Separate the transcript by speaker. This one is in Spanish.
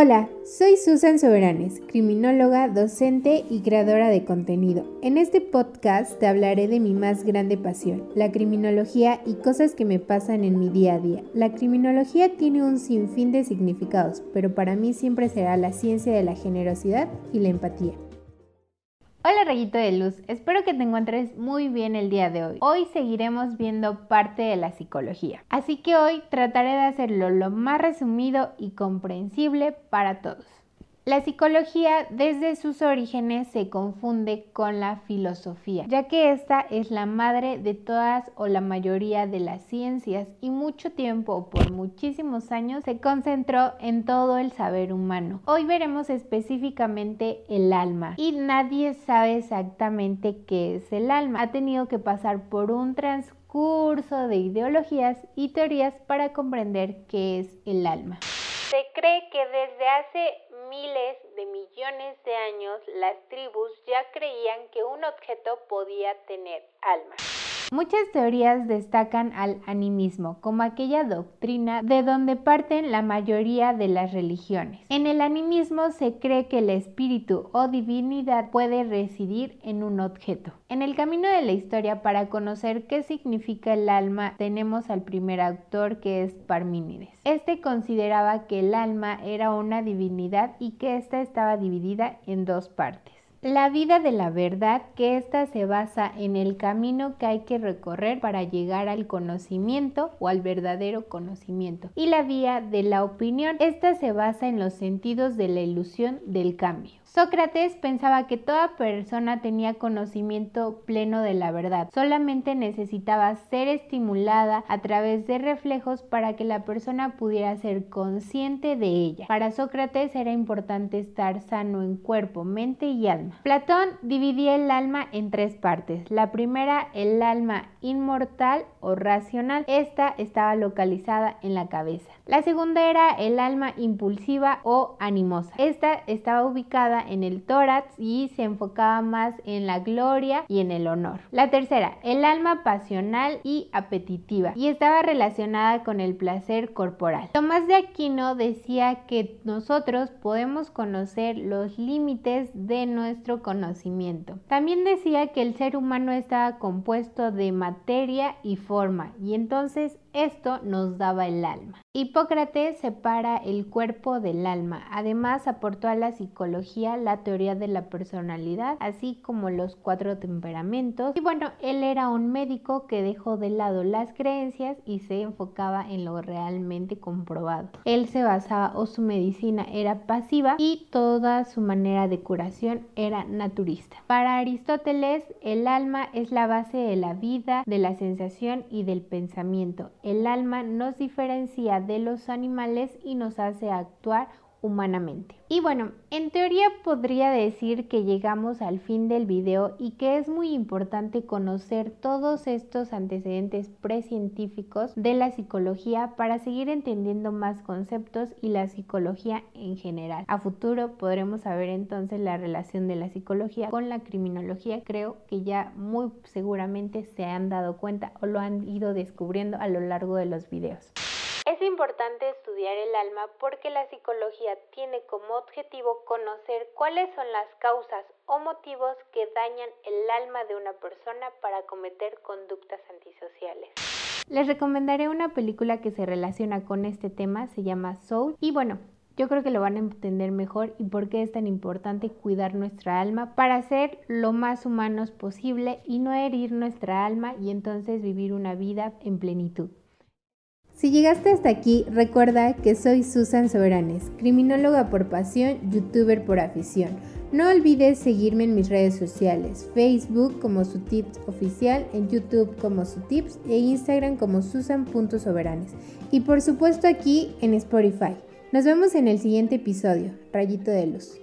Speaker 1: Hola, soy Susan Soberanes, criminóloga, docente y creadora de contenido. En este podcast te hablaré de mi más grande pasión, la criminología y cosas que me pasan en mi día a día. La criminología tiene un sinfín de significados, pero para mí siempre será la ciencia de la generosidad y la empatía. Hola rayito de luz, espero que te encuentres muy bien el día de hoy. Hoy seguiremos viendo parte de la psicología, así que hoy trataré de hacerlo lo más resumido y comprensible para todos. La psicología desde sus orígenes se confunde con la filosofía, ya que esta es la madre de todas o la mayoría de las ciencias y mucho tiempo, por muchísimos años, se concentró en todo el saber humano. Hoy veremos específicamente el alma y nadie sabe exactamente qué es el alma. Ha tenido que pasar por un transcurso de ideologías y teorías para comprender qué es el alma. Se cree que desde hace miles de millones de años las tribus ya creían que un objeto podía tener alma. Muchas teorías destacan al animismo como aquella doctrina de donde parten la mayoría de las religiones. En el animismo se cree que el espíritu o divinidad puede residir en un objeto. En el camino de la historia para conocer qué significa el alma tenemos al primer autor que es Parmínides. Este consideraba que el alma era una divinidad y que ésta estaba dividida en dos partes. La vida de la verdad, que ésta se basa en el camino que hay que recorrer para llegar al conocimiento o al verdadero conocimiento. Y la vía de la opinión, esta se basa en los sentidos de la ilusión del cambio. Sócrates pensaba que toda persona tenía conocimiento pleno de la verdad, solamente necesitaba ser estimulada a través de reflejos para que la persona pudiera ser consciente de ella. Para Sócrates era importante estar sano en cuerpo, mente y alma. Platón dividía el alma en tres partes. La primera, el alma inmortal o racional. Esta estaba localizada en la cabeza. La segunda era el alma impulsiva o animosa. Esta estaba ubicada en el tórax y se enfocaba más en la gloria y en el honor. La tercera, el alma pasional y apetitiva y estaba relacionada con el placer corporal. Tomás de Aquino decía que nosotros podemos conocer los límites de conocimiento. También decía que el ser humano estaba compuesto de materia y forma y entonces esto nos daba el alma. Hipócrates separa el cuerpo del alma. Además aportó a la psicología la teoría de la personalidad, así como los cuatro temperamentos. Y bueno, él era un médico que dejó de lado las creencias y se enfocaba en lo realmente comprobado. Él se basaba o su medicina era pasiva y toda su manera de curación era naturista. Para Aristóteles, el alma es la base de la vida, de la sensación y del pensamiento el alma nos diferencia de los animales y nos hace actuar humanamente. Y bueno, en teoría podría decir que llegamos al fin del video y que es muy importante conocer todos estos antecedentes precientíficos de la psicología para seguir entendiendo más conceptos y la psicología en general. A futuro podremos saber entonces la relación de la psicología con la criminología. Creo que ya muy seguramente se han dado cuenta o lo han ido descubriendo a lo largo de los videos. Es importante el alma porque la psicología tiene como objetivo conocer cuáles son las causas o motivos que dañan el alma de una persona para cometer conductas antisociales. Les recomendaré una película que se relaciona con este tema, se llama Soul y bueno, yo creo que lo van a entender mejor y por qué es tan importante cuidar nuestra alma para ser lo más humanos posible y no herir nuestra alma y entonces vivir una vida en plenitud. Si llegaste hasta aquí, recuerda que soy Susan Soberanes, criminóloga por pasión, youtuber por afición. No olvides seguirme en mis redes sociales, Facebook como su tips oficial, en YouTube como su tips e Instagram como susan.soberanes. Y por supuesto aquí en Spotify. Nos vemos en el siguiente episodio, Rayito de Luz.